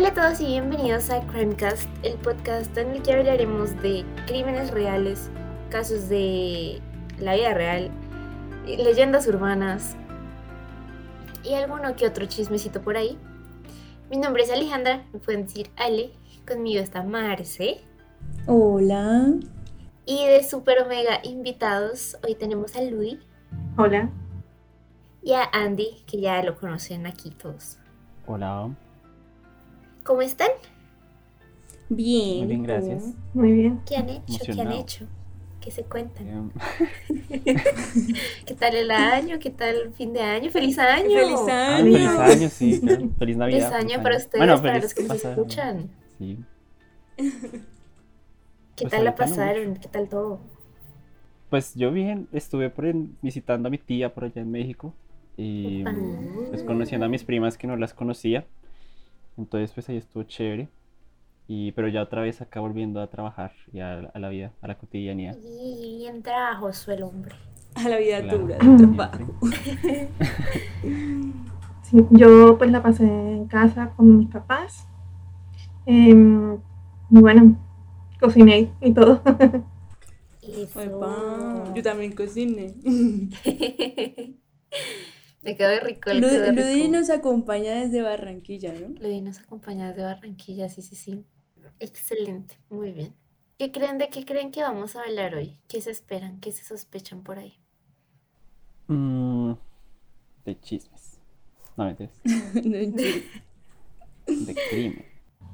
Hola a todos y bienvenidos a Crimecast, el podcast en el que hablaremos de crímenes reales, casos de la vida real, leyendas urbanas y alguno que otro chismecito por ahí. Mi nombre es Alejandra, me pueden decir Ale, conmigo está Marce. Hola. Y de super omega invitados, hoy tenemos a Ludi. Hola. Y a Andy, que ya lo conocen aquí todos. Hola. ¿Cómo están? Bien. Muy bien, gracias. Muy bien. ¿Qué han hecho? ¿Qué han hecho? ¿Qué se cuentan? Em, ¿Qué tal el año? ¿Qué tal el fin de año? ¡Feliz año! ¡Feliz ah, año! feliz año, sí. claro. Feliz Navidad. ¡Feliz año para ustedes, Bueno, para los que nos escuchan! Sí. ¿Qué Pues tal la pasaron? ¿Qué tal todo? Pues yo bien, estuve por en- visitando a mi tía por allá en México y Opa. pues conociendo a mis primas que no las conocía. Entonces pues ahí estuvo chévere. Y, pero ya otra vez acá volviendo a trabajar y a, a la vida, a la cotidianidad. Y bien trabajoso el hombre. A la vida Claro, dura, del trabajo. Sí, yo pues la pasé en casa con mis papás. Y bueno, cociné y todo. Eso. Yo también cociné. Me quedó rico el Ludi rico. nos acompaña desde Barranquilla, ¿no? Ludi nos acompaña desde Barranquilla, sí, sí, sí. Excelente, muy bien. ¿Qué creen de qué creen que vamos a hablar hoy? ¿Qué se esperan? ¿Qué se sospechan por ahí? Mm, de chismes. No. No, mentira. De crimen.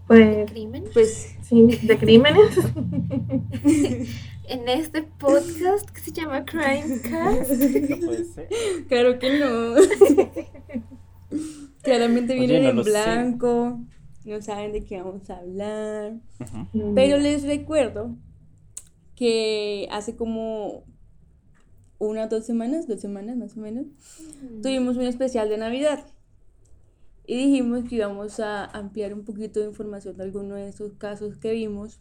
Pues ¿Crimen? pues sí, de crímenes. En este podcast que se llama Crimecast. No puede ser. claro que no. Claramente Oye, vienen no en sé. blanco, no saben de qué vamos a hablar. Pero les recuerdo que hace como una o dos semanas, dos semanas más o menos, tuvimos un especial de Navidad. Y dijimos que íbamos a ampliar un poquito de información de algunos de esos casos que vimos.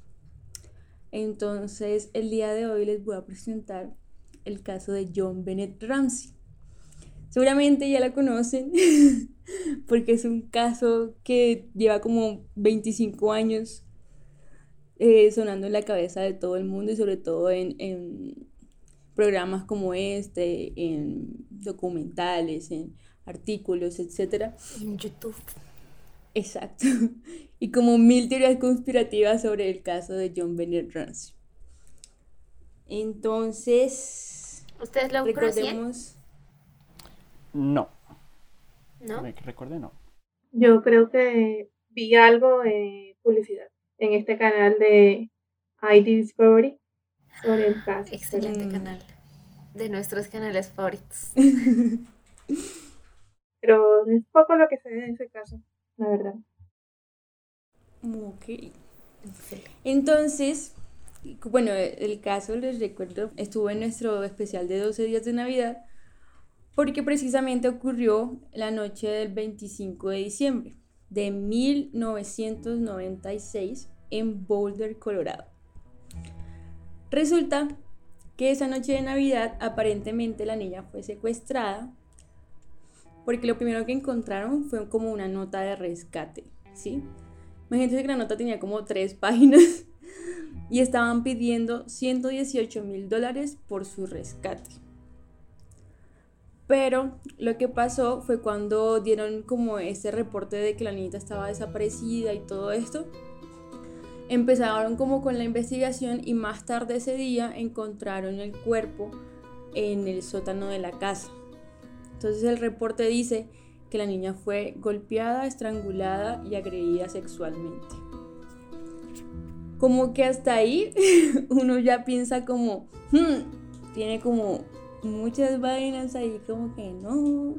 Entonces, el día de hoy les voy a presentar el caso de John Bennett Ramsey. Seguramente ya la conocen, porque es un caso que lleva como 25 años eh, sonando en la cabeza de todo el mundo y sobre todo en, en programas como este, en documentales, en artículos, etc. En YouTube. Exacto. Y como mil teorías conspirativas sobre el caso de John Bennett Ramsey. Entonces, ¿Ustedes lo conocían? recordemos... No, ¿No? me recuerde no. Yo creo que vi algo de publicidad en este canal de ID Discovery sobre el caso. Excelente Mm. canal. De nuestros canales favoritos. Pero es poco lo que sé de ese caso, la verdad. Ok. Entonces, bueno, el caso, les recuerdo, estuvo en nuestro especial de 12 días de Navidad porque precisamente ocurrió la noche del 25 de diciembre de 1996 en Boulder, Colorado. Resulta que esa noche de Navidad aparentemente la niña fue secuestrada porque lo primero que encontraron fue como una nota de rescate, ¿sí? Imagínense que la nota tenía como tres páginas y estaban pidiendo 118 mil dólares por su rescate. Pero lo que pasó fue cuando dieron como ese reporte de que la niñita estaba desaparecida y todo esto. Empezaron como con la investigación y más tarde ese día encontraron el cuerpo en el sótano de la casa. Entonces el reporte dice que la niña fue golpeada, estrangulada y agredida sexualmente. Como que hasta ahí uno ya piensa como, "Hmm, tiene como muchas vainas ahí, como que no,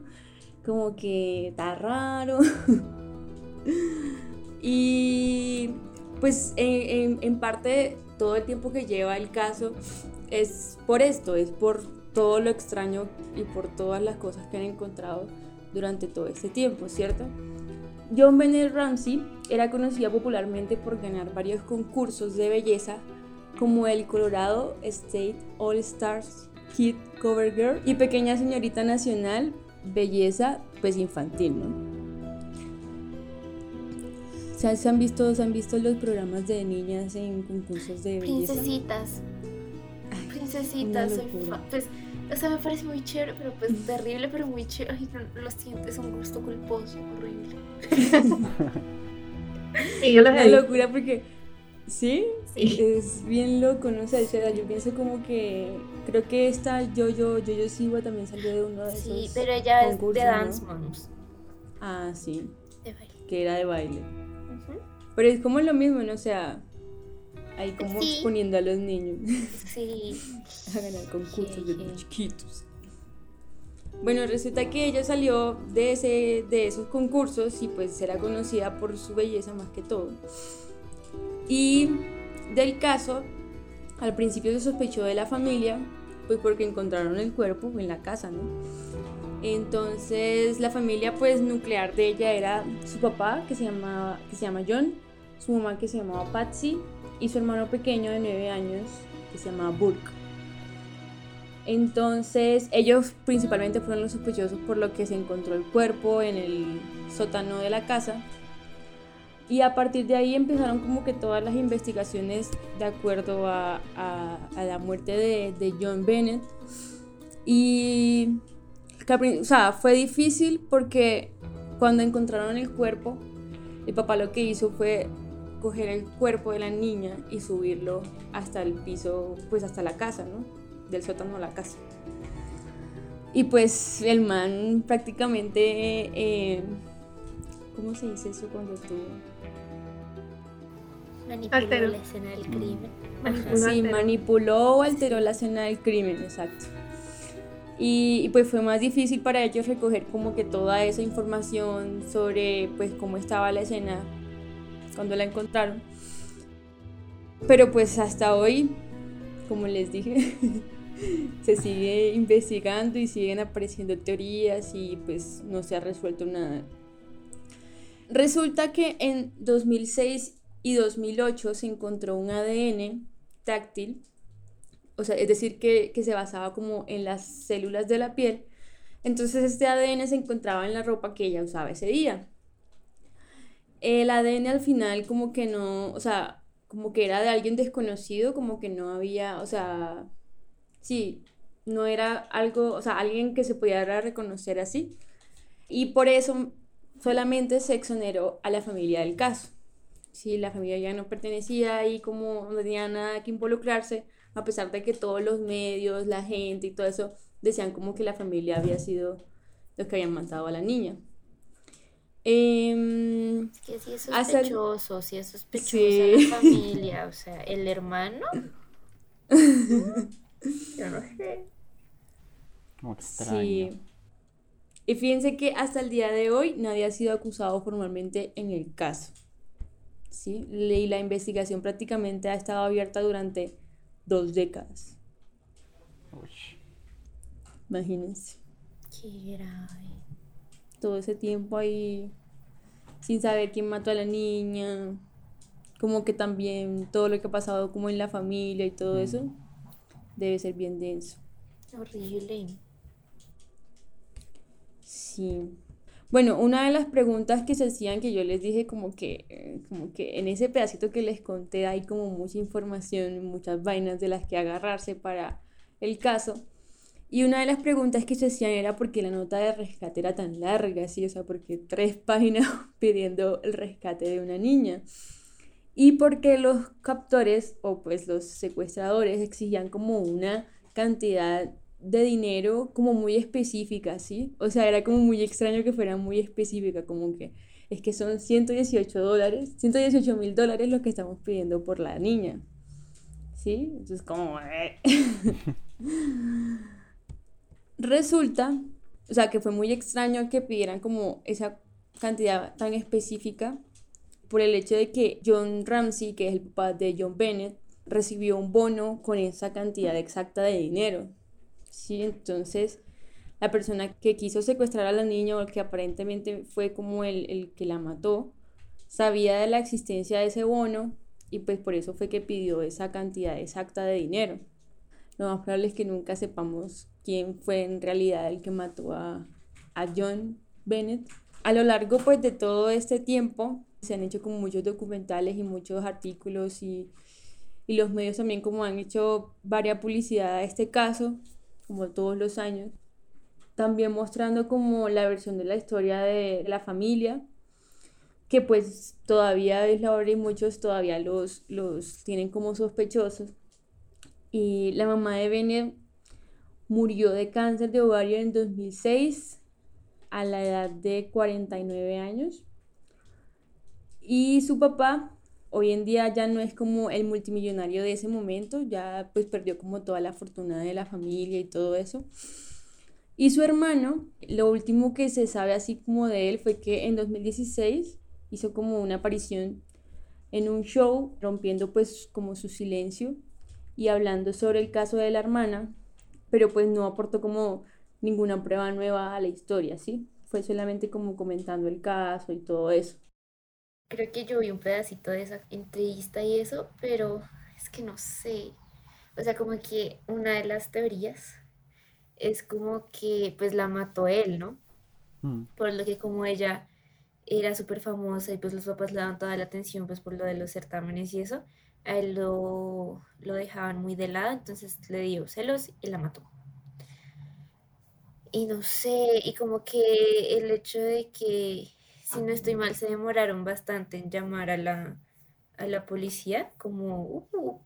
como que está raro. y pues en, en- en parte todo el tiempo que lleva el caso es por esto, es por todo lo extraño y por todas las cosas que han encontrado durante todo este tiempo, ¿cierto? John Bennett Ramsey era conocida popularmente por ganar varios concursos de belleza como el Colorado State All Stars Kid Cover Girl y Pequeña Señorita Nacional Belleza pues infantil, ¿no? ¿Se, se han visto, ¿Se han visto los programas de niñas en concursos de belleza? Princesitas. Ay, Princesitas. soy pues, o sea, me parece muy chévere, pero pues terrible, pero muy chévere. Ay, no, lo siento, es un gusto culposo, horrible. Sí, yo los Una locura porque, ¿sí? Sí. Es bien loco, no sé, o sea, yo pienso como que, creo que esta Yo-Yo, Yo-Yo Siwa también salió de uno de esos Sí, pero ella es de ¿no? Dance Moms. Ah, sí, De baile. que era de baile. Ujú. Pero es como lo mismo, ¿no? O sea, ahí como Sí. exponiendo a los niños Sí. a ganar concursos de Jeje. los chiquitos. Bueno, resulta que ella salió de, ese, de esos concursos y pues era conocida por su belleza más que todo. Y del caso, al principio se sospechó de la familia, pues porque encontraron el cuerpo en la casa, ¿no? Entonces la familia pues nuclear de ella era su papá, que se, llamaba, que se llama John, su mamá que se llamaba Patsy y su hermano pequeño de 9 años que se llamaba Burke. Entonces ellos principalmente fueron los sospechosos por lo que se encontró el cuerpo en el sótano de la casa. Y a partir de ahí empezaron como que todas las investigaciones de acuerdo a, a- la muerte de, de John Bennett. Y o sea, fue difícil porque cuando encontraron el cuerpo, el papá lo que hizo fue coger el cuerpo de la niña y subirlo hasta el piso, pues hasta la casa, ¿no? Del sótano a la casa. Y pues el man prácticamente, eh, ¿cómo se dice eso cuando tú... Manipuló la escena del crimen. Manipuló. Sí, alteró. manipuló o alteró la escena del crimen, exacto. Y, y, pues fue más difícil para ellos recoger como que toda esa información sobre pues cómo estaba la escena cuando la encontraron. Pero pues hasta hoy, como les dije, se sigue investigando y siguen apareciendo teorías y pues no se ha resuelto nada. Resulta que en 2006 y 2008 se encontró un ADN táctil, o sea, es decir, que, que se basaba como en las células de la piel. Entonces este ADN se encontraba en la ropa que ella usaba ese día. El ADN al final como que no, o sea, como que era de alguien desconocido, como que no había, o sea, sí, no era algo, o sea, alguien que se pudiera reconocer así. Y por eso solamente se exoneró a la familia del caso. Sí, la familia ya no pertenecía y como no tenía nada que involucrarse, a pesar de que todos los medios, la gente y todo eso decían como que la familia había sido los que habían matado a la niña. Es que sí es sospechoso, sí es sospechosa Sí. la familia, o sea, el hermano. Yo no sé. Como extraño. Sí. Y fíjense que hasta el día de hoy nadie ha sido acusado formalmente en el caso. ¿Sí? Y la investigación prácticamente ha estado abierta durante dos décadas. Uy. Imagínense. Qué grave. Todo ese tiempo ahí sin saber quién mató a la niña. Como que también todo lo que ha pasado como en la familia y todo eso debe ser bien denso. Horrible. Sí. Bueno, una de las preguntas que se hacían que yo les dije como que, como que en ese pedacito que les conté hay como mucha información, muchas vainas de las que agarrarse para el caso. Y una de las preguntas que se hacían era por qué la nota de rescate era tan larga, ¿sí? O sea, porque tres páginas pidiendo el rescate de una niña. Y porque los captores o pues los secuestradores exigían como una cantidad de dinero como muy específica, ¿sí? O sea, era como muy extraño que fuera muy específica, como que es que son 118 dólares, 118 mil dólares lo que estamos pidiendo por la niña, ¿sí? Entonces como... Resulta, o sea, que fue muy extraño que pidieran como esa cantidad tan específica por el hecho de que John Ramsey, que es el papá de John Bennett, recibió un bono con esa cantidad exacta de dinero. Sí, entonces la persona que quiso secuestrar a la niña o que aparentemente fue como el, el que la mató, sabía de la existencia de ese bono y pues por eso fue que pidió esa cantidad exacta de dinero. Lo más probable es que nunca sepamos quién fue en realidad el que mató a, a John Bennett. A lo largo pues de todo este tiempo Se han hecho como muchos documentales y muchos artículos y, y los medios también como han hecho varias publicidad a este caso, como todos los años. También mostrando como la versión de la historia de la familia, que pues todavía es la hora y muchos todavía los, los tienen como sospechosos. Y la mamá de Bennett murió de cáncer de ovario en 2006 a la edad de 49 años. Y su papá hoy en día ya no es como el multimillonario de ese momento, ya pues perdió como toda la fortuna de la familia y todo eso. Y su hermano, lo último que se sabe así como de él fue que en 2016 hizo como una aparición en un show, rompiendo pues como su silencio y hablando sobre el caso de la hermana, pero pues no aportó como ninguna prueba nueva a la historia, ¿sí? Fue solamente como comentando el caso y todo eso. Creo que yo vi un pedacito de esa entrevista y eso, pero es que no sé. O sea, como que una de las teorías es como que pues la mató él, ¿no? Mm. Por lo que como ella era súper famosa y pues los papás le daban toda la atención pues por lo de los certámenes y eso, a él lo, lo dejaban muy de lado, entonces le dio celos y la mató. Y no sé, y como que el hecho de que, si no estoy mal, se demoraron bastante en llamar a la, a la policía, como uh,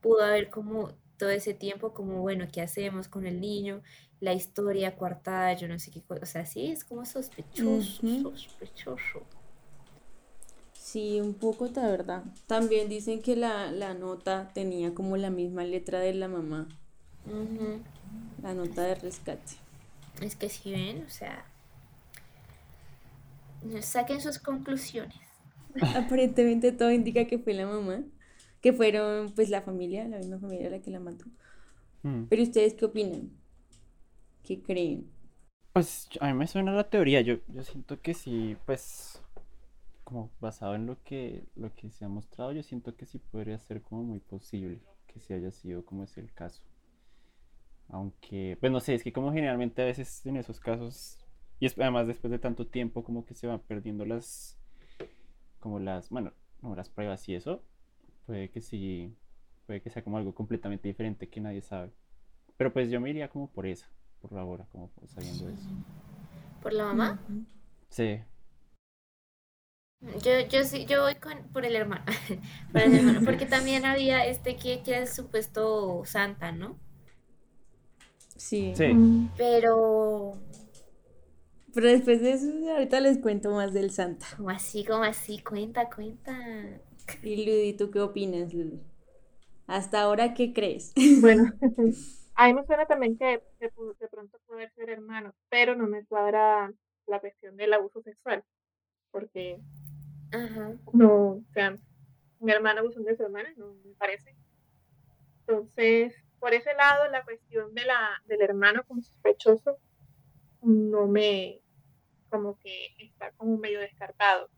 pudo haber como todo ese tiempo, como bueno, ¿qué hacemos con el niño? La historia coartada, yo no sé qué cosa, o sea, sí, es como sospechoso, sospechoso. Sí, un poco, la verdad. También dicen que la, la nota tenía como la misma letra de la mamá, la nota de rescate. Es que si ven, o sea, saquen sus conclusiones. Aparentemente todo indica que fue la mamá, que fueron pues la familia, la misma familia la que la mató. Mm. Pero ustedes qué opinan? ¿Qué creen? Pues a mí me suena la teoría, yo, yo siento que sí, pues como basado en lo que, lo que se ha mostrado, yo siento que sí podría ser como muy posible que sí haya sido como es el caso. Aunque, pues no sé, es que como generalmente a veces en esos casos, y es- además después de tanto tiempo como que se van perdiendo las, como las, bueno, como las pruebas y eso, puede que sí, puede que sea como algo completamente diferente que nadie sabe. Pero pues yo me iría como por esa, por ahora, como por sabiendo eso. ¿Por la mamá? Sí. Yo, yo sí, yo voy con, por el hermano, por el hermano, porque también había este que, que es supuesto santa, ¿no? Sí. Sí. Pero, Pero después de eso, ahorita les cuento más del Santa. como así, como así, cuenta, cuenta. Y Ludi, ¿tú qué opinas, Ludi? Hasta ahora, ¿qué crees? Bueno, a mí me suena también que de pronto puede ser hermano, pero no me cuadra la cuestión del abuso sexual, porque Ajá. no, o sea, mi hermano abusando de su hermana, no me parece. Entonces, por ese lado, la cuestión de la, del hermano como sospechoso no me, como que está como medio descartado.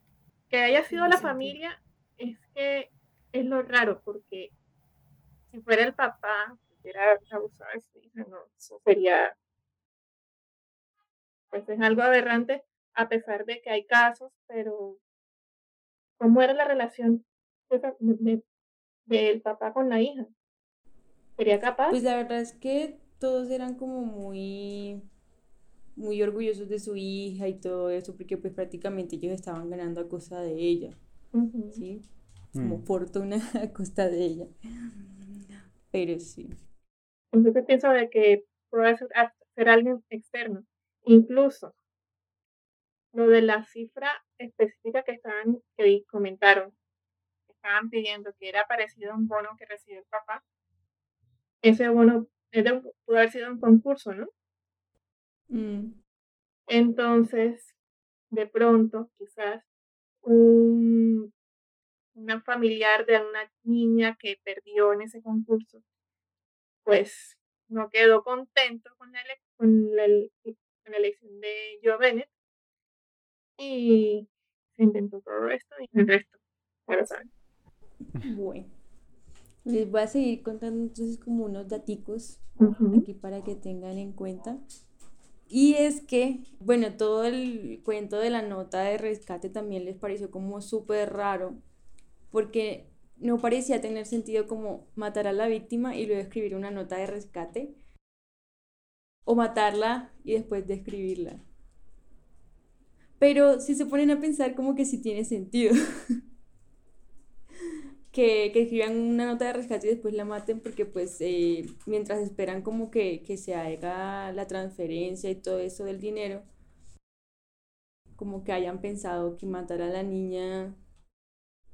Que haya sido la familia es que es lo raro, porque si fuera el papá que hubiera abusado de su hija, no, eso sería, pues es algo aberrante, a pesar de que hay casos, pero ¿cómo era la relación de de- de- del papá con la hija? ¿Sería capaz? Pues la verdad es que todos eran como muy, muy orgullosos de su hija y todo eso, porque pues prácticamente ellos estaban ganando a costa de ella. ¿sí? Como Mm. fortuna a costa de ella. Pero sí. Entonces pienso de que puede ser, ser alguien externo. Incluso lo de la cifra específica que estaban, que comentaron, que estaban pidiendo que era parecido a un bono que recibió el papá. Ese bono pudo haber sido un concurso, ¿no? Mm, Entonces, de pronto, quizás un, una familiar de una niña que perdió en ese concurso, pues no quedó contento con la, con la, ele- con la elección de Joe Bennett y se inventó todo esto y el resto, lo saben. Bueno, les voy a seguir contando entonces como unos daticos aquí para que tengan en cuenta. Y es que, bueno, todo el cuento de la nota de rescate también les pareció como súper raro, porque no parecía tener sentido como matar a la víctima y luego escribir una nota de rescate, o matarla y después describirla. Pero si se ponen a pensar como que sí tiene sentido. que, que, escriban una nota de rescate y después la maten porque pues eh, mientras esperan como que, que, se haga la transferencia y todo eso del dinero, como que hayan pensado que matar a la niña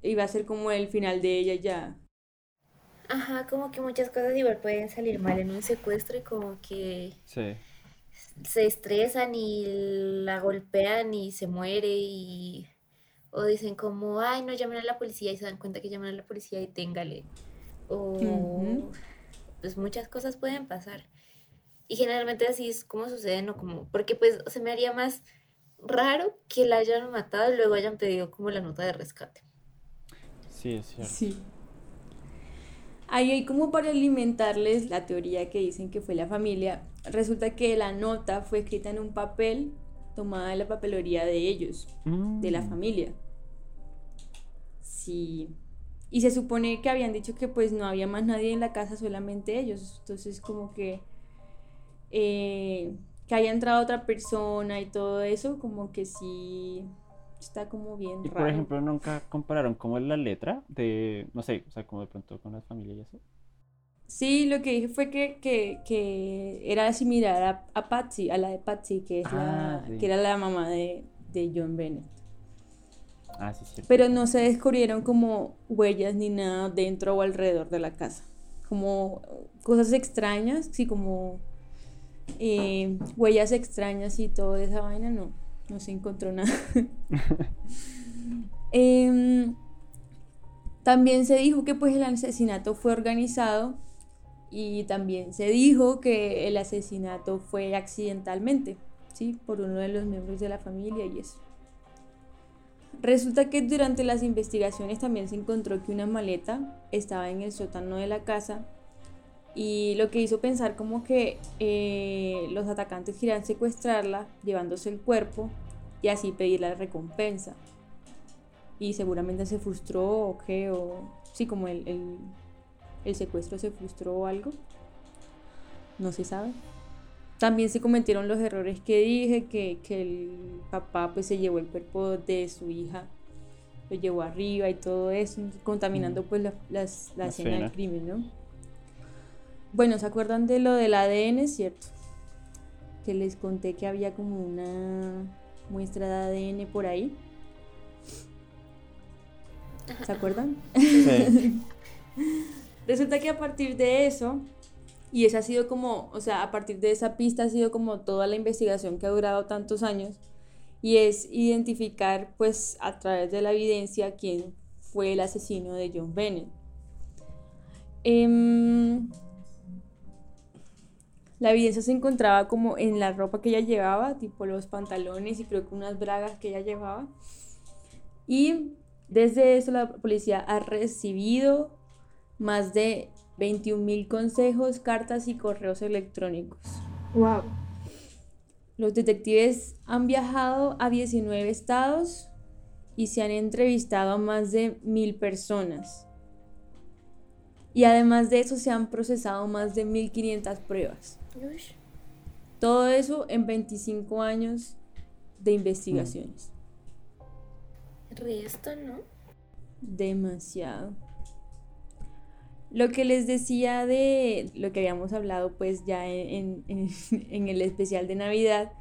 iba a ser como el final de ella ya. Ajá, como que muchas cosas igual pueden salir mal en un secuestro y como que Sí. Se estresan y la golpean y se muere y o dicen como, ay, no llamen a la policía y se dan cuenta que llaman a la policía y téngale. O pues muchas cosas pueden pasar. Y generalmente así es como sucede, ¿no? Como, porque pues se me haría más raro que la hayan matado y luego hayan pedido como la nota de rescate. Sí, es cierto. Sí. Ahí hay como para alimentarles la teoría que dicen que fue la familia. Resulta que la nota fue escrita en un papel tomada de la papelería de ellos, de la Mm. familia. Sí. Y se supone que habían dicho que pues no había más nadie en la casa, solamente ellos. Entonces como que eh, que haya entrado otra persona y todo eso, como que sí está como bien Y por raro. ejemplo, nunca compararon cómo es la letra de, no sé, o sea, como de pronto con las familias y eso. Sí, lo que dije fue que, que, que era similar a, a Patsy, a la de Patsy, que, es Ah, la, sí. que era la mamá de, de John Bennett. Ah, sí, cierto. Pero no se descubrieron como huellas ni nada dentro o alrededor de la casa. Como cosas extrañas, sí, como eh, huellas extrañas y toda esa vaina, no, no se encontró nada. Em, también se dijo que pues el asesinato fue organizado y también se dijo que el asesinato fue accidentalmente, ¿sí? Por uno de los miembros de la familia y eso. Resulta que durante las investigaciones también se encontró que una maleta estaba en el sótano de la casa y lo que hizo pensar como que eh, los atacantes querían secuestrarla llevándose el cuerpo y así pedir la recompensa. Y seguramente se frustró o qué, o sí, como el, el, el secuestro se frustró o algo. No se sabe. También se cometieron los errores que dije, que, que el papá pues se llevó el cuerpo de su hija, lo llevó arriba y todo eso, contaminando pues la, las- la La escena del crimen, ¿no? Bueno, ¿se acuerdan de lo del ADN, cierto? Que les conté que había como una muestra de ADN por ahí. ¿Se acuerdan? Sí. Resulta que a partir de eso, y esa ha sido como, o sea, a partir de esa pista ha sido como toda la investigación que ha durado tantos años, y es identificar pues a través de la evidencia quién fue el asesino de John Bennett. Em, la evidencia se encontraba como en la ropa que ella llevaba, tipo los pantalones y creo que unas bragas que ella llevaba. Y desde eso la policía ha recibido más de 21.000 consejos, cartas y correos electrónicos. Wow. Los detectives han viajado a 19 estados y se han entrevistado a más de mil personas. Y además de eso se han procesado más de 1500 pruebas. Ush. Todo eso en 25 años de investigaciones. Resto, ¿no? Demasiado. Lo que les decía de lo que habíamos hablado pues ya en, en- en el especial de Navidad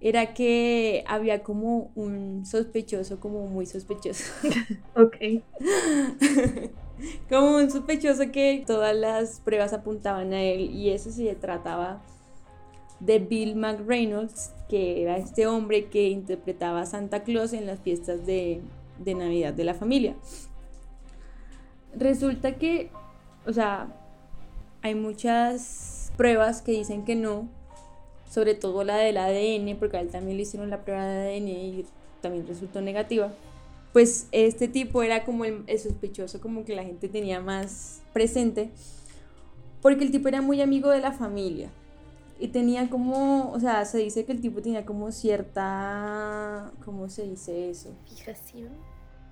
era que había como un sospechoso, como muy sospechoso, Ok. como un sospechoso que todas las pruebas apuntaban a él y eso se trataba de Bill McReynolds, que era este hombre que interpretaba a Santa Claus en las fiestas de, de Navidad de la familia. Resulta que, o sea, hay muchas pruebas que dicen que no, sobre todo la del ADN, porque a él también le hicieron la prueba de ADN y también resultó negativa. Pues este tipo era como el, el sospechoso, como que la gente tenía más presente, porque el tipo era muy amigo de la familia. y tenía como, o sea, se dice que el tipo tenía como cierta, ¿cómo se dice eso? Fijación.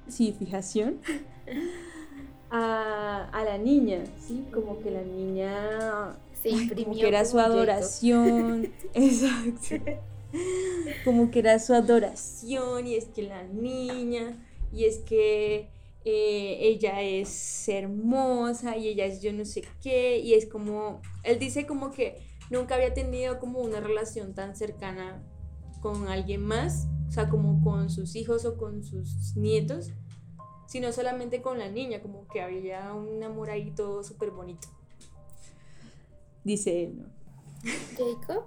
Sí, fijación. a, a la niña, ¿sí? Como que la niña Se imprimió. como que era su adoración. Exacto. Como que era su adoración y es que la niña y es que eh, ella es hermosa y ella es yo no sé qué y es como, él dice como que nunca había tenido como una relación tan cercana con alguien más, o sea, como con sus hijos o con sus nietos, sino solamente con la niña, como que había un amor ahí todo súper bonito. Dice él, ¿no? Jacob.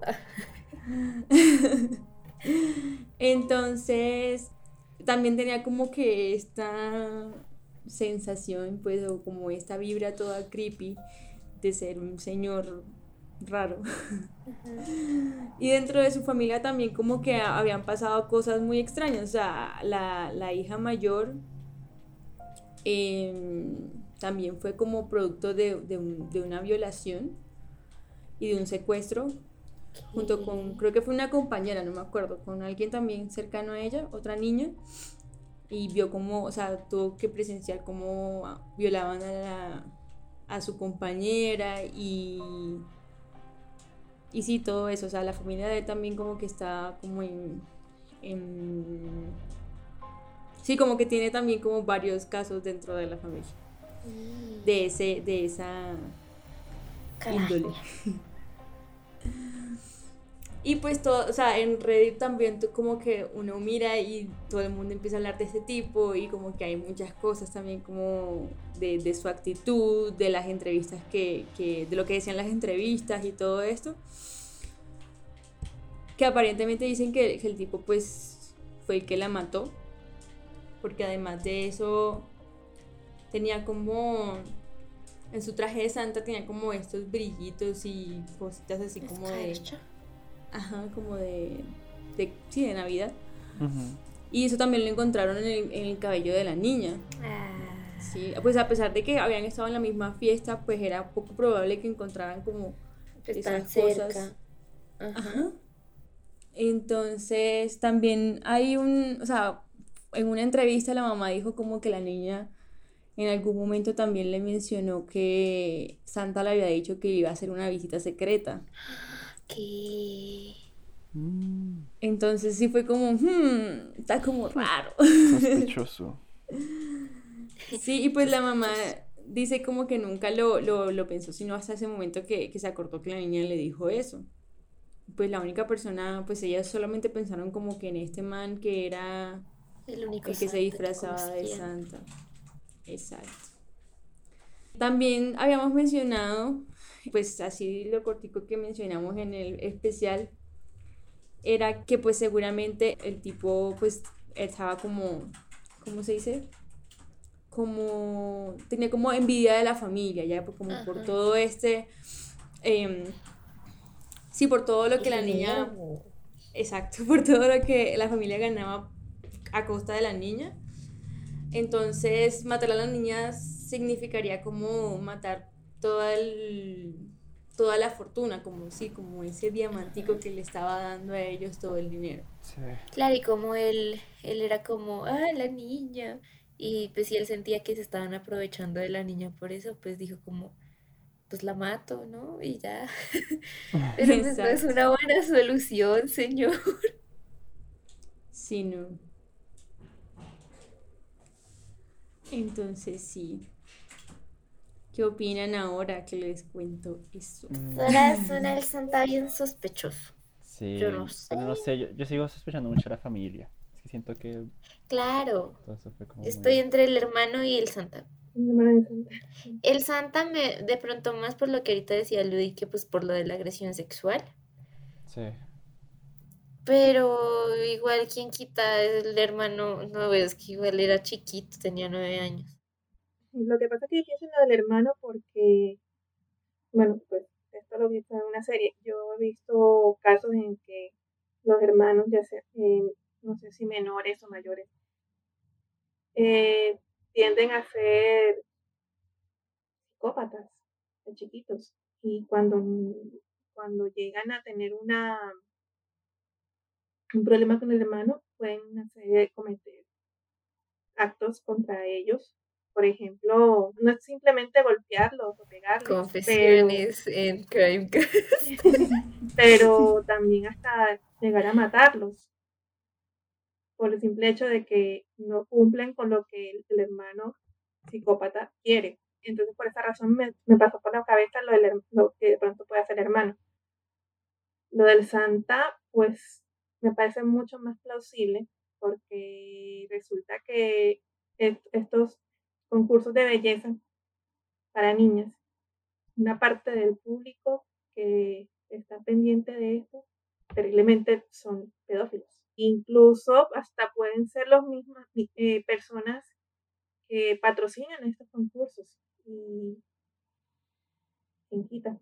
Entonces, también tenía como que esta sensación, pues, o como esta vibra toda creepy de ser un señor raro. Y dentro de su familia también como que habían pasado cosas muy extrañas. O sea, la, la hija mayor em, también fue como producto de, de un- de una violación y de un secuestro junto con, creo que fue una compañera, no me acuerdo, con alguien también cercano a ella, otra niña, y vio como, o sea, tuvo que presenciar cómo violaban a, la- a su compañera y, y sí, todo eso, o sea, la familia de él también como que está como en, en- sí, como que tiene también como varios casos dentro de la familia, Mm, de, ese, de esa índole. Y pues todo, o sea, en Reddit también tú como que uno mira y todo el mundo empieza a hablar de este tipo y como que hay muchas cosas también como de, de su actitud, de las entrevistas que, que, de lo que decían las entrevistas y todo esto. Que aparentemente dicen que, el tipo pues fue el que la mató. Porque además de eso tenía como en su traje de santa tenía como estos brillitos y cositas así como de. Ajá como de, de sí de navidad y eso también lo encontraron en el, en el cabello de la niña Ah, sí pues a pesar de que habían estado en la misma fiesta pues era poco probable que encontraran como pues tan esas cosas. cerca. Ajá. Ajá. Entonces también hay un, o sea, en una entrevista la mamá dijo como que la niña en algún momento también le mencionó que Santa le había dicho que iba a hacer una visita secreta. Que Mm, Entonces sí fue como, hmm, está como raro. sospechoso. Sí, y pues la mamá dice como que nunca lo, lo, lo pensó, sino hasta ese momento que, que se acordó que la niña le dijo eso. Pues la única persona, pues ellas solamente pensaron como que en este man que era el único el que se disfrazaba de santa. Exacto. También habíamos mencionado, pues así lo cortico que mencionamos en el especial, era que pues seguramente el tipo pues estaba como, ¿cómo se dice? Como, tenía como envidia de la familia, ya pues, como por todo este, em, sí, por todo lo que la niña... Exacto, por todo lo que la familia ganaba a costa de la niña. Entonces, matar a la niña significaría como matar toda, el, toda la fortuna, como sí, como ese diamantico que le estaba dando a ellos todo el dinero. Sí. Claro, y como él, él era como, ah, la niña. Y pues si él sentía que se estaban aprovechando de la niña por eso, pues dijo como, pues la mato, ¿no? Y ya. Pero pues no es una buena solución, señor. Sí, no. Entonces, sí. ¿Qué opinan ahora que les cuento eso? Mm, Suena, suena el santa bien sospechoso. Sí. Yo no Bueno, no sé, yo, yo sigo sospechando mucho a la familia. Es que siento que Claro, estoy muy... entre el hermano y el santa. Mi hermana de Santa. El santa me, de pronto más por lo que ahorita decía Ludi, que pues por lo de la agresión sexual. Sí. Pero igual, quien quita el hermano? No ves que igual era chiquito, tenía nueve años. Lo que pasa es que yo pienso en lo del hermano porque, bueno, pues esto lo he visto en una serie. Yo he visto casos en que los hermanos, ya sea, eh, no sé si menores o mayores, eh, tienden a ser psicópatas de chiquitos. Y cuando, cuando llegan a tener una un problema con el hermano, pueden hacer, cometer actos contra ellos. Por ejemplo, no es simplemente golpearlos o pegarlos. Confesiones en Crimecast. pero también hasta llegar a matarlos. Por el simple hecho de que no cumplen con lo que el, hermano psicópata quiere. Entonces, por esa razón me, pasó por la cabeza lo, del, lo que de pronto puede hacer el hermano. Lo del Santa, pues me parece mucho más plausible porque resulta que estos concursos de belleza para niñas, una parte del público que está pendiente de esto, terriblemente son pedófilos. Incluso hasta pueden ser los mismos eh, personas que patrocinan estos concursos y quita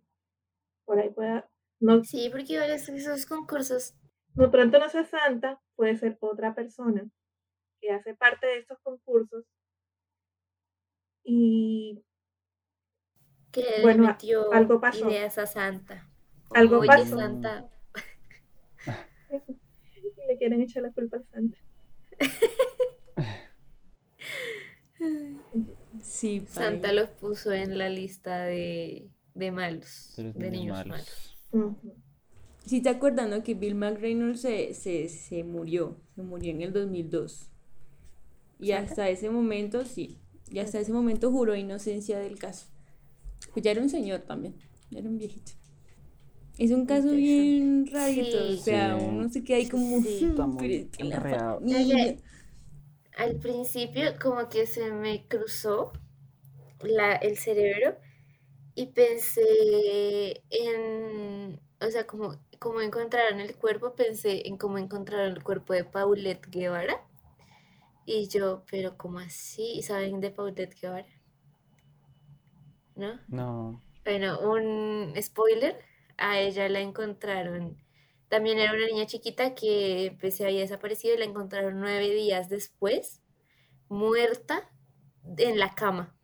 por ahí pueda no sí porque esos concursos de pronto no sea Santa, puede ser otra persona que hace parte de estos concursos y que bueno, metió algo pasó. ideas a Santa. algo pasó. Santa. y le quieren echar la culpa a Santa. sí, Santa los puso en la lista de, de malos, de niños malos. Si te acuerdas, ¿no? Que Bill McReynolds se, se, se murió, se murió en el 2002. Y hasta ese momento, sí, y hasta ese momento juró inocencia del caso. Pues ya era un señor también, ya era un viejito. Es un caso bien rarito, o sea, uno se queda ahí como... Sí. Al principio como que se me cruzó la, el cerebro y pensé en, o sea, como cómo encontraron el cuerpo, pensé en cómo encontraron el cuerpo de Paulette Guevara. Y yo, pero ¿cómo así? ¿Saben de Paulette Guevara? ¿No? No. Bueno, un spoiler, a ella la encontraron. También era una niña chiquita que pues, se había desaparecido y la encontraron nueve días después, muerta en la cama.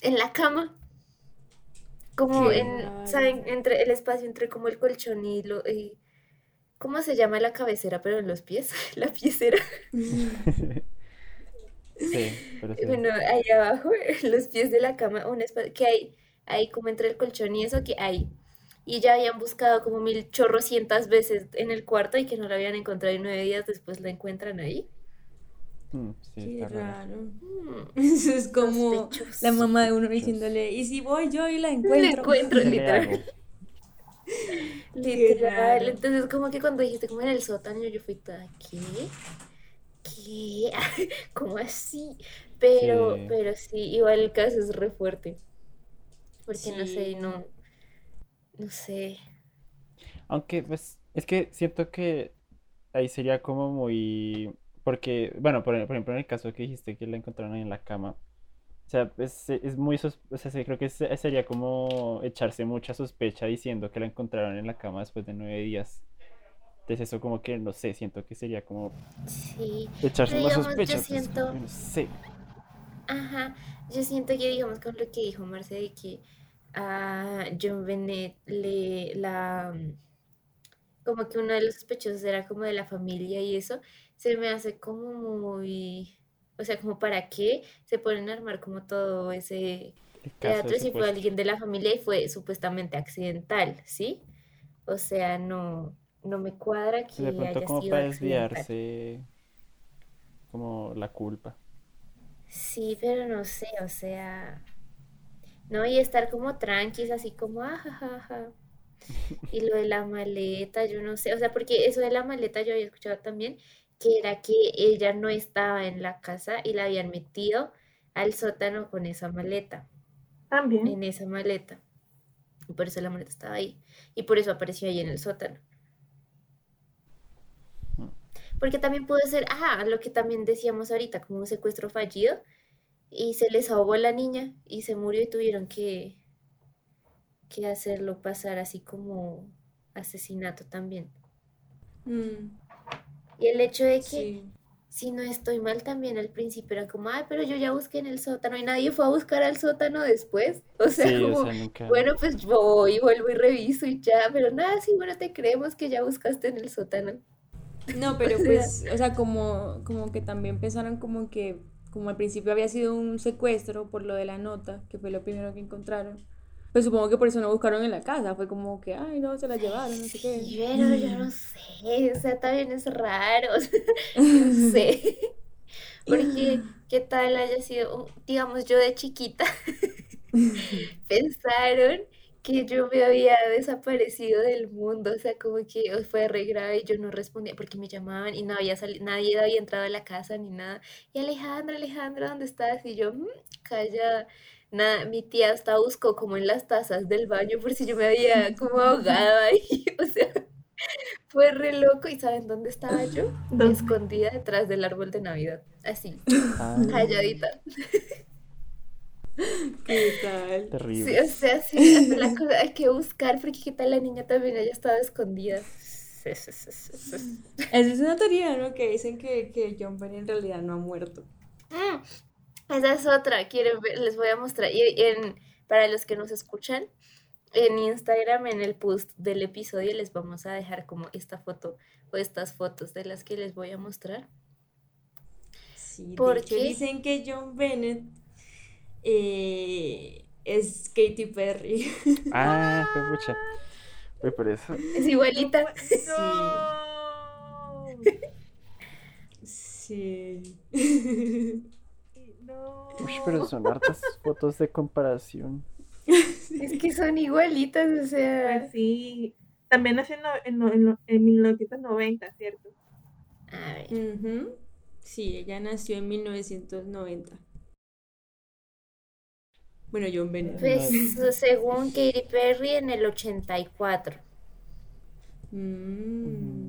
En la cama como en, ¿saben? Entre el espacio entre como el colchón y lo... ¿Cómo se llama la cabecera, pero en los pies? La piecera. sí, pero Bueno, ahí abajo, en los pies de la cama, un espacio que hay, ahí como entre el colchón y eso que hay. Y ya habían buscado como mil chorrocientas veces en el cuarto y que no la habían encontrado y nueve días después la encuentran ahí. Mm, sí, Qué raro. Mm. Eso es como la mamá de uno diciéndole, ¿y si voy yo y la encuentro? La encuentro, literal. literal. Entonces, como que cuando dijiste como en el sótano, yo fui toda, ¿qué? ¿Qué? ¿Cómo así? Pero, sí. pero sí, igual el caso es re fuerte. Porque no sé, no. No sé. Aunque, pues, es que siento que ahí sería como muy porque, bueno, por, ejemplo, en el caso que dijiste que la encontraron ahí en la cama, sea, es, es muy, o sea, creo que sería como echarse mucha sospecha diciendo que la encontraron en la cama después de nueve días. Entonces eso como que, no sé, siento que sería como sí. echarse una sospecha. Yo pues, siento... no sé. Ajá, yo siento que, digamos, con lo que dijo Marce de que a John Bennett le, la, como que uno de los sospechosos era como de la familia y eso, se me hace como muy, o sea, como para qué se ponen a armar como todo ese teatro si fue alguien de la familia y fue supuestamente accidental, ¿sí? O sea, no, no me cuadra que de pronto como para desviarse como la culpa. Sí, pero no sé, o sea, no, y estar como tranquis, así como, ajajaja. Y lo de la maleta, yo no sé, o sea, porque eso de la maleta yo había escuchado también que era que ella no estaba en la casa y la habían metido al sótano con esa maleta. También. En esa maleta. Y por eso la maleta estaba ahí. Y por eso apareció ahí en el sótano. Porque también puede ser, ah, lo que también decíamos ahorita, como un secuestro fallido. Y se les ahogó la niña y se murió y tuvieron que, que hacerlo pasar así como asesinato también. Mm. Y el hecho de que si no estoy mal también al principio era como, ay, pero yo ya busqué en el sótano y nadie fue a buscar al sótano después. O sea, Sí, o como, sea, nunca. bueno, pues voy, vuelvo y reviso y ya, pero nada, sí, bueno, te creemos que ya buscaste en el sótano. No, pero O sea- pues, o sea, como, como que también pensaron como que, como al principio había sido un secuestro por lo de la nota, que fue lo primero que encontraron, pues supongo que por eso no buscaron en la casa, fue como que, ay, no, se la llevaron, no sé qué. Pero yo no sé, o sea, también es raro, o sea, no sé. Porque, ¿qué tal haya sido, digamos, yo de chiquita, pensaron que yo me había desaparecido del mundo, o sea, como que fue re grave y yo no respondía porque me llamaban y no había nadie había entrado a la casa ni nada. Y Alejandra, Alejandra, ¿dónde estás? Y yo, "Mm, callada. Nada, mi tía hasta buscó como en las tazas del baño por si yo me había como ahogado ahí, o sea, fue re loco. ¿Y saben dónde estaba yo? ¿Dónde? Escondida detrás del árbol de Navidad, así, Ay, calladita. ¿Qué tal? Sí, terrible. o sea, sí, la cosa hay que buscar porque qué tal la niña también haya estado escondida. Sí, sí, sí, sí, sí. Esa es una teoría, ¿no? Que dicen que, que John Benny en realidad no ha muerto. Mm, esa es otra, quieren ver, les voy a mostrar. Y en, para los que nos escuchan, en Instagram, en el post del episodio, les vamos a dejar como esta foto o estas fotos de las que les voy a mostrar. Sí, de ¿Por hecho qué? dicen que John Bennett eh, es Katy Perry. Ah, qué pucha. Uy, por eso. Es igualita. No. Sí. No. Uy, pero son hartas fotos de comparación. Es que son igualitas, o sea. Pues sí. También nació en, en, en, no- en 1990, ¿cierto? A ver. Ujú. Sí, ella nació en 1990. Bueno, John Bennett. Pues según Katy Perry en el 84. Mm.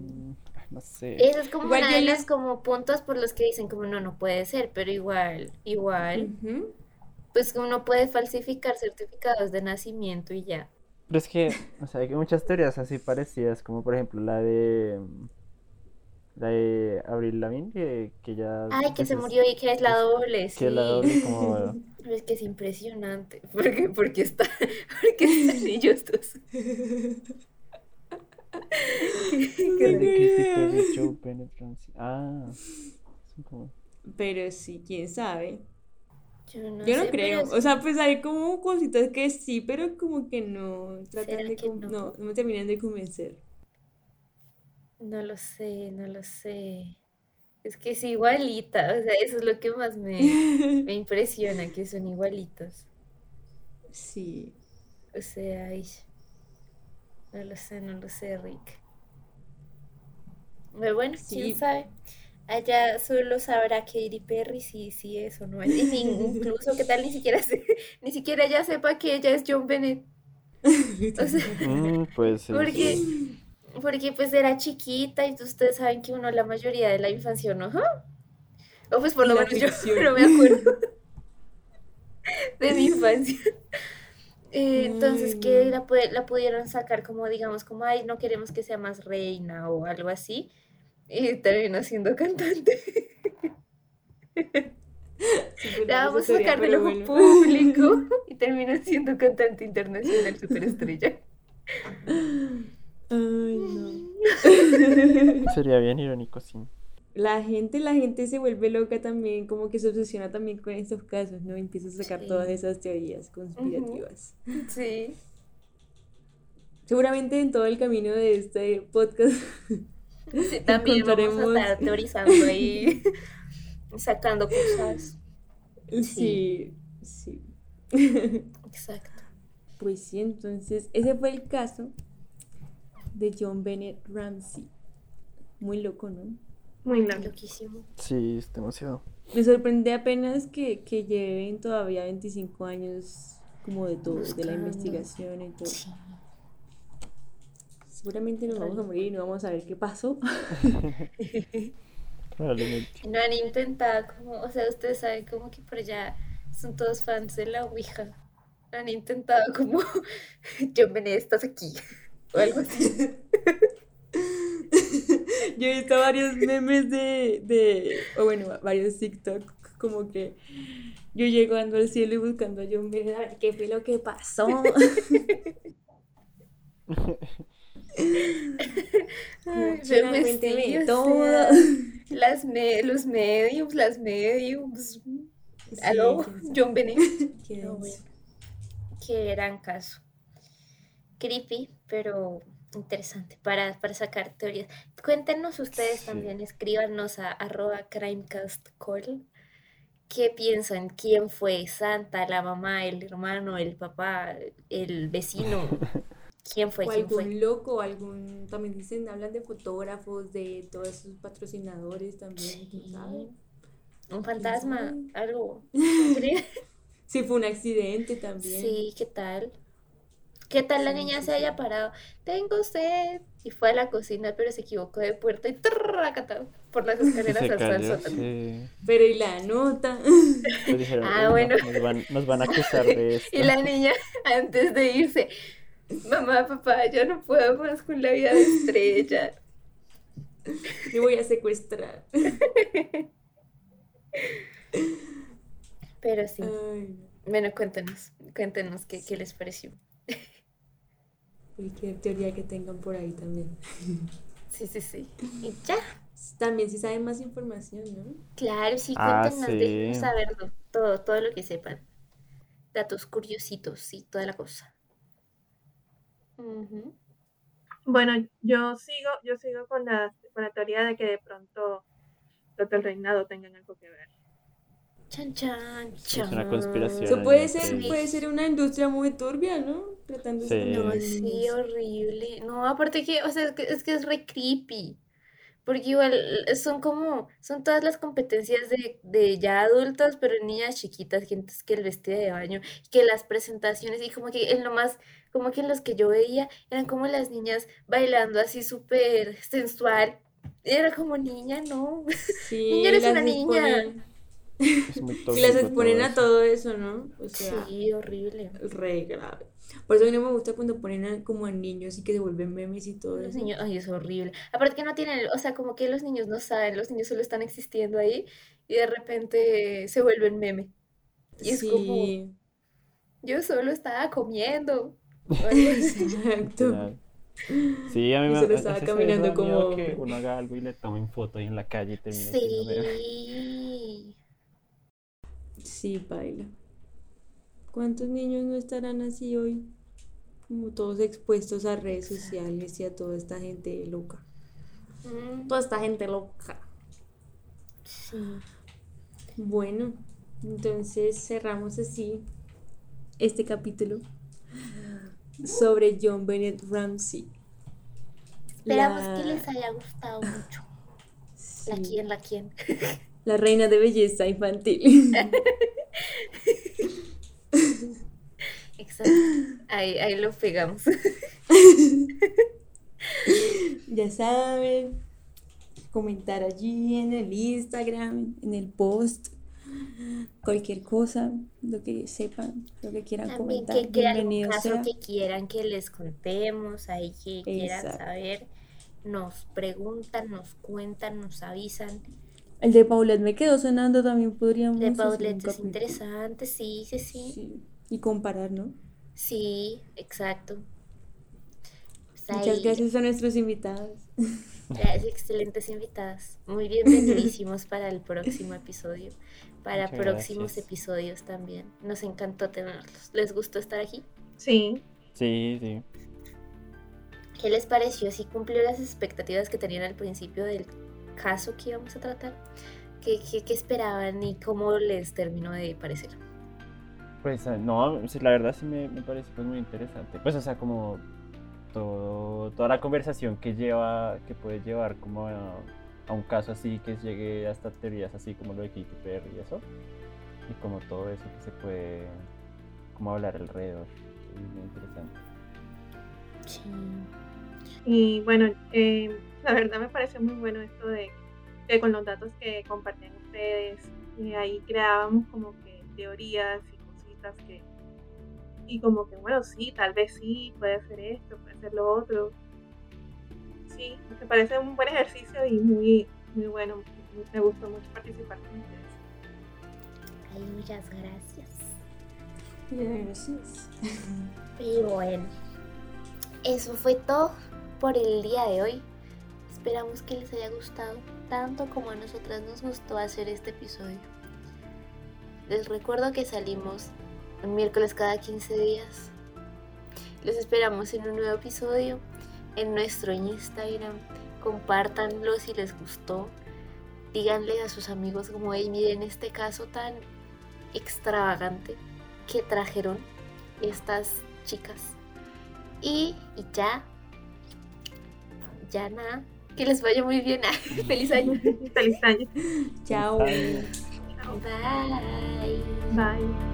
Sé. Esa es como Igual una yo de le- las como puntos por los que dicen como no, no puede ser, pero igual, igual, Ujú. pues uno puede falsificar certificados de nacimiento y ya. Pero es que, o sea, hay muchas teorías así parecidas, como por ejemplo la de la de Avril Lavigne, que, que ya Ay, que pues, se es- murió y que es la doble, sí. que la doble como Pero es que es impresionante, porque, porque está, porque están ellos dos. Ah, son como Pero sí, quién sabe. Yo no, Yo no sé, creo. O sea, pues hay como cositas que sí, pero como que no tratan ¿Será de que no? no, no me terminan de convencer. no lo sé, no lo sé. Es que es igualita, o sea, eso es lo que más me, me impresiona, que son igualitos. Sí. O sea, ay, no lo sé, no lo sé, Rick. Pero bueno, quién Sí. sabe. Allá solo sabrá Katy Perry si, si es o no es. Y incluso, ¿qué tal? Ni siquiera se- ni siquiera ella sepa que ella es John Bennett. O sea, Mm, puede ser. porque, sí. porque pues era chiquita y ustedes saben que uno la mayoría de la infancia no, ¿ah? O pues por lo menos yo ficción. no me acuerdo de mi infancia. Eh, entonces que no. la, la pudieron sacar como digamos como ay no queremos que sea más reina o algo así y terminó siendo cantante. Súper La vamos a sacar del ojo bueno. público y terminó siendo cantante internacional superestrella. Ay, no. Sería bien irónico, sí. La gente, la gente se vuelve loca también, como que se obsesiona también con estos casos, ¿no? Empieza a sacar Sí. todas esas teorías conspirativas. Sí. Seguramente en todo el camino de este podcast Sí, también vamos a Encontraremos- estar teorizando ahí, sacando cosas. Sí, sí. Exacto. Pues sí, entonces ese fue el caso de John Bennett Ramsey. Muy loco, ¿no? Muy. Loquísimo. Sí, está demasiado. Me sorprende apenas que, que lleven todavía 25 años como de todo, de la investigación y todo. Sí. Seguramente nos vamos a morir y no vamos a ver qué pasó. No han intentado como, o sea, ustedes saben como que por allá son todos fans de la Ouija. No han intentado como, John Benet, estás aquí. O algo así. Yo he visto varios memes de, de, o bueno, varios TikTok, como que yo llegando al cielo y buscando a John Bennett a ver qué fue lo que pasó. Ay, Finalmente cuénteme me- todo. todo. Las me- los mediums, las mediums. Sí, Aló. John. Qué No, bueno. Qué gran caso. Creepy, pero interesante para, para sacar teorías. Cuéntenos ustedes Sí. también, escríbanos a arroba crimecastcall. ¿Qué piensan? ¿Quién fue? ¿Santa, la mamá, el hermano, el papá, el vecino? ¿Quién fue? O ¿Quién fue? algún loco, algún, también dicen, hablan de fotógrafos, de todos esos patrocinadores también, quién sabe. ¿Un fantasma? ¿Algo? Si fue un accidente también. Sí, ¿qué tal? ¿Qué tal la Sí, niña sí, se sí. haya parado? Tengo sed. Y fue a la cocina, pero se equivocó de puerta y trrrracata, por las escaleras Se hasta el cayó, sótano. sí. Pero y la nota. Pues dijeron, Ah, "Uy, no, bueno. nos, van, nos van a acusar de esto. Y la niña, antes de irse, mamá, papá, yo no puedo más con la vida de estrella. Me voy a secuestrar. Pero sí, Ay, bueno, cuéntenos, cuéntenos qué, qué les pareció. Cualquier teoría que tengan por ahí también. Sí, sí, sí. Y ya, También si saben más información, ¿no? claro, sí, Ah, cuéntenos, déjenos sí. saberlo, todo, todo lo que sepan. Datos curiositos y toda la cosa. Bueno, yo sigo, yo sigo con la, con la teoría de que de pronto los del reinado tengan algo que ver. Chan, chan, Es una chan. conspiración. Eso puede ser, puede ser una industria muy turbia, ¿no? Tratándose Sí. No, sí, horrible. No, aparte que, o sea, es que es, que es re creepy. Porque igual eh, son como, son todas las competencias de, de ya adultos, pero niñas chiquitas, gente que el vestido de baño, que las presentaciones, y como que en lo más, como que en los que yo veía, eran como las niñas bailando así súper sensual. Era como niña, ¿no? Sí, Niña, eres una niña. Es muy Y las tóxico exponen todo a todo eso, ¿no? O sea, Sí, horrible. re grave. Por eso a mí no me gusta cuando ponen a- como a niños y que se vuelven memes y todo Los eso. niños, ay, es horrible. Aparte que no tienen, o sea, como que los niños no saben, los niños solo están existiendo ahí y de repente se vuelven meme. Y es como, Sí, yo solo estaba comiendo. exacto. Sí, a mí Y me solo estaba veces caminando como que uno haga algo y le tomen foto ahí en la calle y meme. Sí. Sí, baila. ¿Cuántos niños no estarán así hoy? Como todos expuestos a redes sociales y a toda esta gente loca. Mm, Toda esta gente loca. sí. Bueno, entonces cerramos así este capítulo sobre John Bennett Ramsey. Esperamos La- que les haya gustado mucho. La quien, la quien. la reina de belleza infantil. Exacto. Ahí, ahí lo pegamos. ya saben, comentar allí en el Instagram, en el post, cualquier cosa, lo que sepan, lo que quieran También comentar, que, que algún caso sea. que quieran que les contemos, ahí que quieran saber, nos preguntan, nos cuentan, nos avisan. El de Paulette me quedó sonando, también podríamos De Paulette es interesante, sí, sí, sí. Sí, Y comparar, ¿no? Sí, exacto. Pues Muchas ahí, gracias a nuestros invitados. gracias, excelentes invitadas. Muy bienvenidísimos para el próximo episodio, para Muchas próximos gracias. episodios también. Nos encantó tenerlos. ¿Les gustó estar aquí? Sí, Sí, sí. ¿Qué les pareció? ¿Si cumplió las expectativas que tenían al principio del caso que íbamos a tratar? ¿Qué, qué, qué esperaban y cómo les terminó de parecer? Pues eh, no, la verdad sí me, me parece pues, muy interesante. Pues o sea, como todo, toda la conversación que lleva, que puede llevar como a, a un caso así, que llegue hasta teorías así como lo de Katy Perry y eso. Y como todo eso que se puede como hablar alrededor. Es muy interesante. Sí. y bueno, eh, la verdad me pareció muy bueno esto de que con los datos que compartían ustedes, eh, ahí creábamos como que teorías y cositas que, y como que bueno, sí, tal vez sí, puede ser esto, puede ser lo otro. sí, me parece un buen ejercicio y muy, muy bueno. Me gustó mucho participar con ustedes. Ay, muchas gracias. Gracias. Y bueno, eso fue todo por el día de hoy. Esperamos que les haya gustado tanto como a nosotras nos gustó hacer este episodio. Les recuerdo que salimos un miércoles cada 15 días. Los esperamos en un nuevo episodio en nuestro Instagram. Compártanlo si les gustó. Díganle a sus amigos como, hey, miren este caso tan extravagante que trajeron estas chicas. Y, y ya, ya nada, que les vaya muy bien. Feliz año. Feliz año. Chao. Bye. Bye.